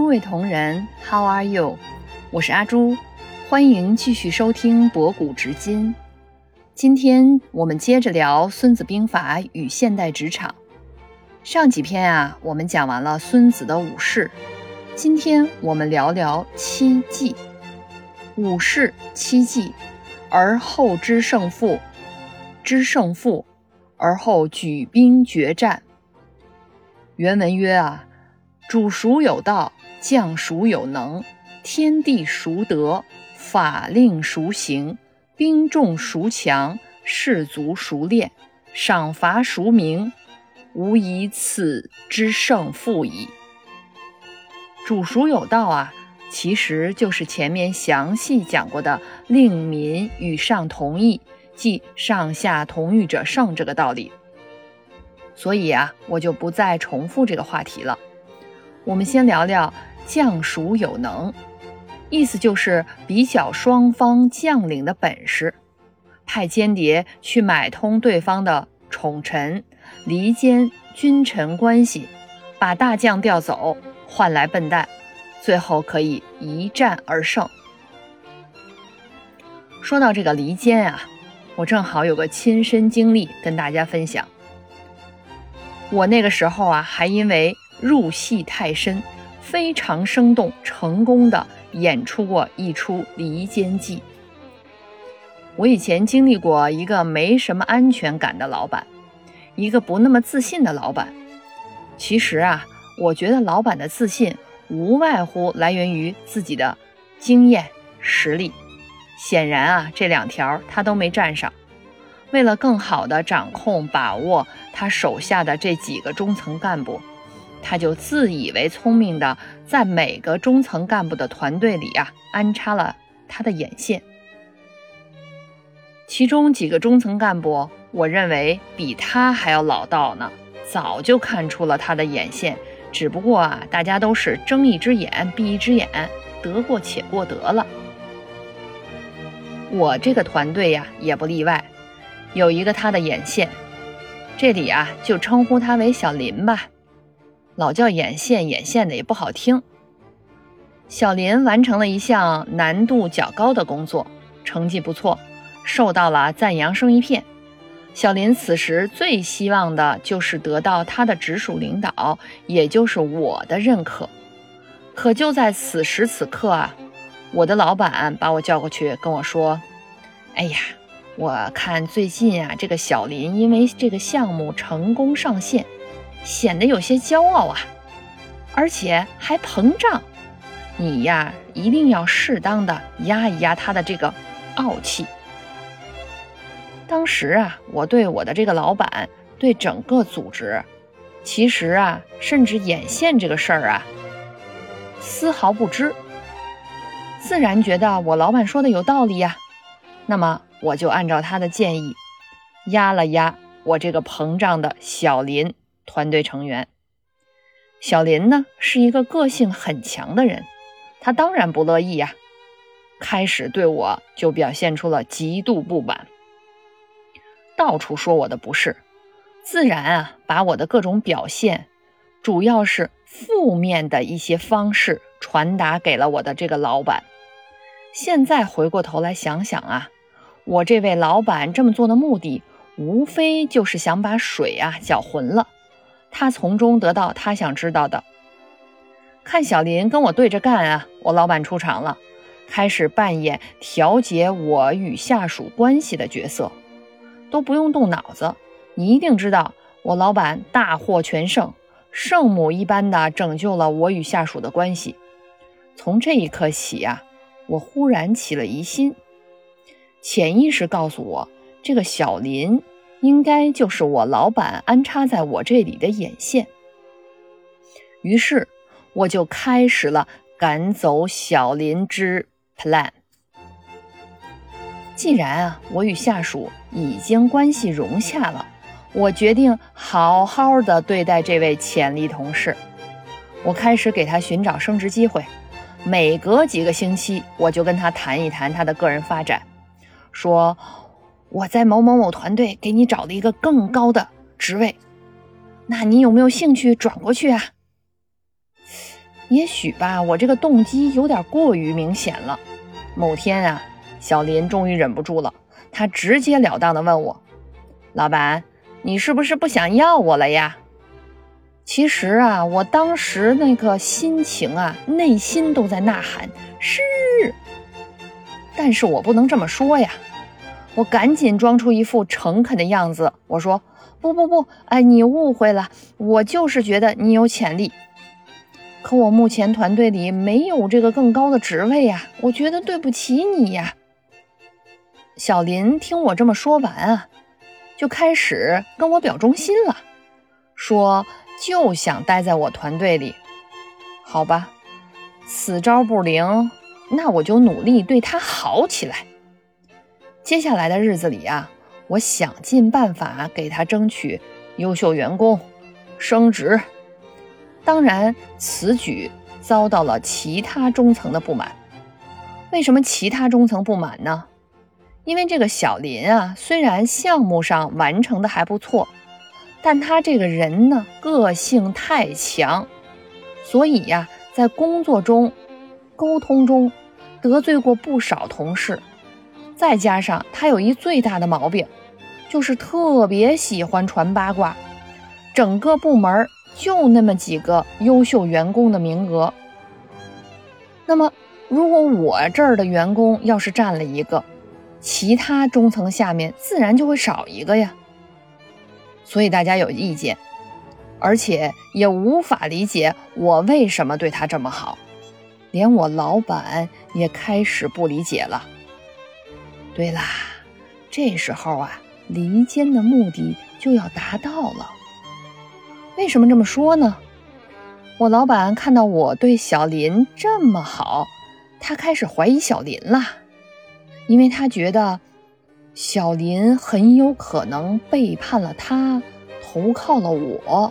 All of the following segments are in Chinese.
诸位同仁，How are you？我是阿朱，欢迎继续收听博古直今。今天我们接着聊《孙子兵法》与现代职场。上几篇啊，我们讲完了孙子的五事，今天我们聊聊七计。五事七计，而后知胜负，知胜负，而后举兵决战。原文曰啊，主孰有道，将孰有能，天地孰得，法令孰行，兵众孰强，士卒孰练，赏罚孰明，吾以此之胜负矣。主孰有道啊，其实就是前面详细讲过的“令民与上同意，即上下同欲者胜”这个道理。所以啊，我就不再重复这个话题了。我们先聊聊将孰有能，意思就是比较双方将领的本事，派间谍去买通对方的宠臣，离间君臣关系，把大将调走，换来笨蛋，最后可以一战而胜。说到这个离间啊，我正好有个亲身经历跟大家分享。我那个时候啊，还因为入戏太深，非常生动，成功的演出过一出离间计。我以前经历过一个没什么安全感的老板，一个不那么自信的老板。其实啊，我觉得老板的自信无外乎来源于自己的经验实力。显然啊，这两条他都没占上。为了更好地掌控、把握他手下的这几个中层干部，他就自以为聪明的在每个中层干部的团队里啊安插了他的眼线。其中几个中层干部，我认为比他还要老道呢，早就看出了他的眼线，只不过啊，大家都是睁一只眼闭一只眼，得过且过得了。我这个团队呀，也不例外。有一个他的眼线，这里啊就称呼他为小林吧，老叫眼线眼线的也不好听。小林完成了一项难度较高的工作，成绩不错，受到了赞扬声一片。小林此时最希望的就是得到他的直属领导，也就是我的认可。可就在此时此刻啊，我的老板把我叫过去跟我说：“哎呀。”我看最近啊，这个小林因为这个项目成功上线，显得有些骄傲啊，而且还膨胀。你呀，一定要适当的压一压他的这个傲气。当时啊，我对我的这个老板，对整个组织，其实啊，甚至眼线这个事儿啊，丝毫不知，自然觉得我老板说的有道理呀。那么。我就按照他的建议，压了压我这个膨胀的小林团队成员。小林呢是一个个性很强的人，他当然不乐意呀，开始对我就表现出了极度不满，到处说我的不是，自然啊把我的各种表现，主要是负面的一些方式传达给了我的这个老板。现在回过头来想想啊。我这位老板这么做的目的，无非就是想把水啊搅浑了，他从中得到他想知道的。看小林跟我对着干啊，我老板出场了，开始扮演调节我与下属关系的角色，都不用动脑子，你一定知道，我老板大获全胜，圣母一般的拯救了我与下属的关系。从这一刻起呀，我忽然起了疑心。潜意识告诉我，这个小林应该就是我老板安插在我这里的眼线。于是，我就开始了赶走小林之 plan。既然啊，我与下属已经关系融洽了，我决定好好的对待这位潜力同事。我开始给他寻找升职机会，每隔几个星期，我就跟他谈一谈他的个人发展。说我在某某某团队给你找了一个更高的职位，那你有没有兴趣转过去啊？也许吧，我这个动机有点过于明显了。某天啊，小林终于忍不住了，他直截了当地问我：“老板，你是不是不想要我了呀？”其实啊，我当时那个心情啊，内心都在呐喊是，但是我不能这么说呀。我赶紧装出一副诚恳的样子，我说：“不不不，哎，你误会了，我就是觉得你有潜力。可我目前团队里没有这个更高的职位呀，我觉得对不起你呀。”小林听我这么说完啊，就开始跟我表忠心了，说。就想待在我团队里，好吧，此招不灵，那我就努力对他好起来。接下来的日子里啊，我想尽办法给他争取优秀员工升职。当然，此举遭到了其他中层的不满。为什么其他中层不满呢？因为这个小林啊，虽然项目上完成的还不错。但他这个人呢，个性太强，所以呀，在工作中、沟通中得罪过不少同事。再加上他有一最大的毛病，就是特别喜欢传八卦。整个部门就那么几个优秀员工的名额，那么如果我这儿的员工要是占了一个，其他中层下面自然就会少一个呀。所以大家有意见，而且也无法理解我为什么对他这么好，连我老板也开始不理解了。对啦，这时候啊，离间的目的就要达到了。为什么这么说呢？我老板看到我对小林这么好，他开始怀疑小林了，因为他觉得。小林很有可能背叛了他，投靠了我。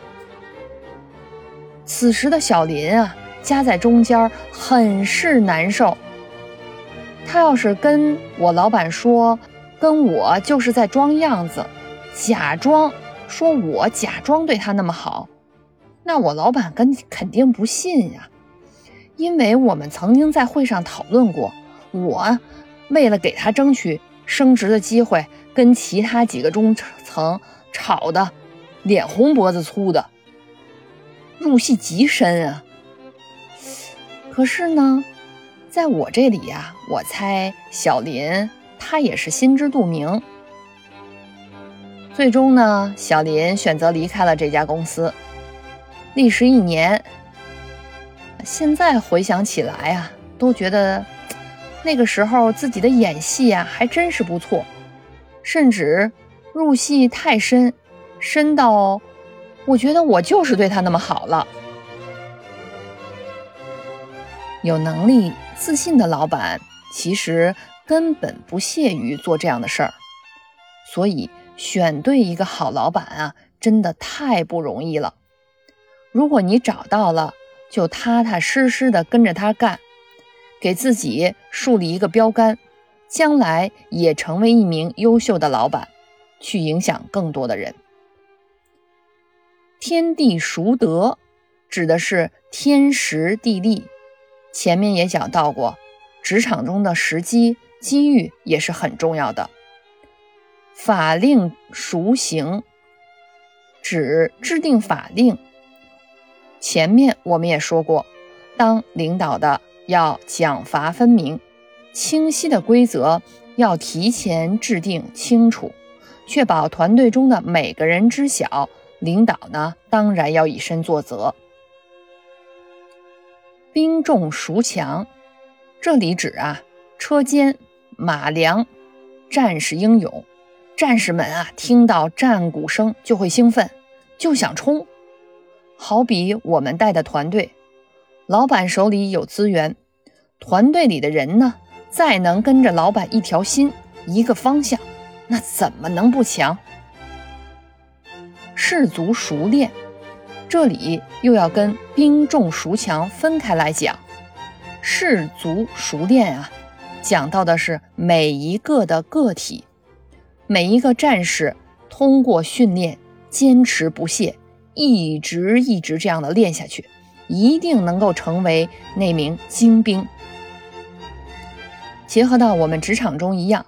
此时的小林啊，夹在中间，很是难受。他要是跟我老板说，跟我就是在装样子，假装说我假装对他那么好，那我老板跟肯定不信呀。因为我们曾经在会上讨论过，我为了给他争取。升职的机会跟其他几个中层吵得脸红脖子粗的，入戏极深啊。可是呢，在我这里呀，我猜小林他也是心知肚明。最终呢，小林选择离开了这家公司。历时一年，现在回想起来啊，都觉得。那个时候自己的演戏啊，还真是不错，甚至入戏太深，深到我觉得我就是对他那么好了。有能力、自信的老板，其实根本不屑于做这样的事儿，所以选对一个好老板啊，真的太不容易了。如果你找到了，就踏踏实实的跟着他干。给自己树立一个标杆，将来也成为一名优秀的老板，去影响更多的人。天地熟德，指的是天时地利。前面也讲到过，职场中的时机机遇也是很重要的。法令熟行，指制定法令。前面我们也说过，当领导的。要奖罚分明，清晰的规则要提前制定清楚，确保团队中的每个人知晓。领导呢，当然要以身作则。兵重孰强？这里指啊，车间马良，战士英勇，战士们啊，听到战鼓声就会兴奋，就想冲。好比我们带的团队。老板手里有资源，团队里的人呢，再能跟着老板一条心、一个方向，那怎么能不强？士卒熟练，这里又要跟兵重孰强分开来讲。士卒熟练啊，讲到的是每一个的个体，每一个战士通过训练，坚持不懈，一直一直这样的练下去。一定能够成为那名精兵。结合到我们职场中一样，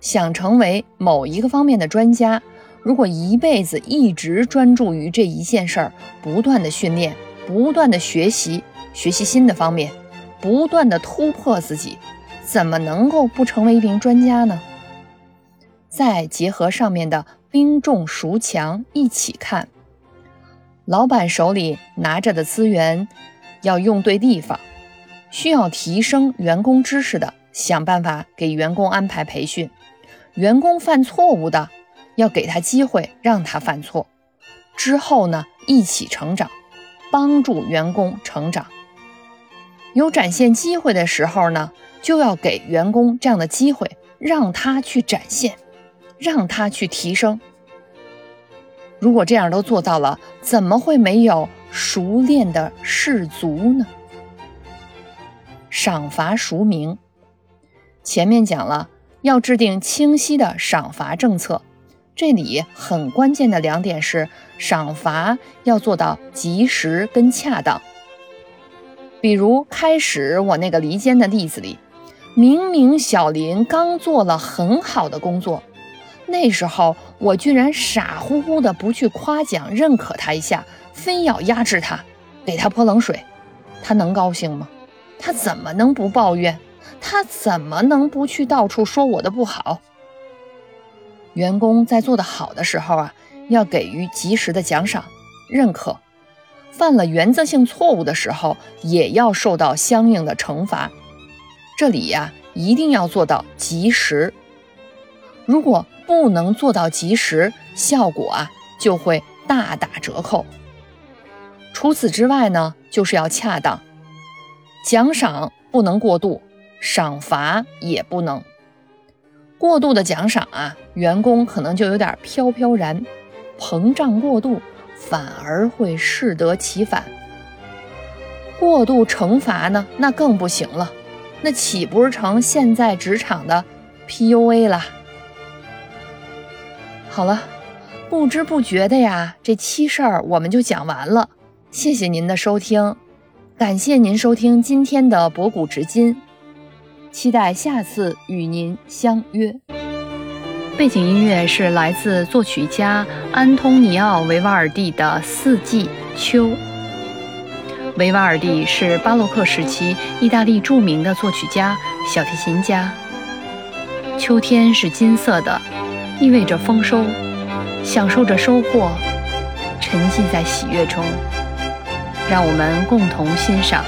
想成为某一个方面的专家，如果一辈子一直专注于这一件事儿，不断的训练，不断的学习，学习新的方面，不断的突破自己，怎么能够不成为一名专家呢？再结合上面的兵重孰强一起看，老板手里拿着的资源要用对地方，需要提升员工知识的。想办法给员工安排培训，员工犯错误的，要给他机会让他犯错，之后呢一起成长，帮助员工成长。有展现机会的时候呢，就要给员工这样的机会，让他去展现，让他去提升。如果这样都做到了，怎么会没有熟练的士卒呢？赏罚孰明？前面讲了，要制定清晰的赏罚政策。这里很关键的两点是，赏罚要做到及时跟恰当。比如开始我那个离间的例子里，明明小林刚做了很好的工作，那时候我居然傻乎乎的不去夸奖认可他一下，非要压制他，给他泼冷水，他能高兴吗？他怎么能不抱怨？他怎么能不去到处说我的不好？员工在做得好的时候啊，要给予及时的奖赏、认可；犯了原则性错误的时候，也要受到相应的惩罚。这里呀，一定要做到及时。如果不能做到及时，效果啊就会大打折扣。除此之外呢，就是要恰当，奖赏不能过度。赏罚也不能过度的奖赏啊，员工可能就有点飘飘然，膨胀过度，反而会适得其反。过度惩罚呢，那更不行了，那岂不是成现在职场的 PUA 了？好了，不知不觉的呀，这七事儿我们就讲完了。谢谢您的收听，感谢您收听今天的博古知今。期待下次与您相约。背景音乐是来自作曲家安东尼奥·维瓦尔第的《四季秋》。维瓦尔第是巴洛克时期意大利著名的作曲家、小提琴家。秋天是金色的，意味着丰收，享受着收获，沉浸在喜悦中。让我们共同欣赏。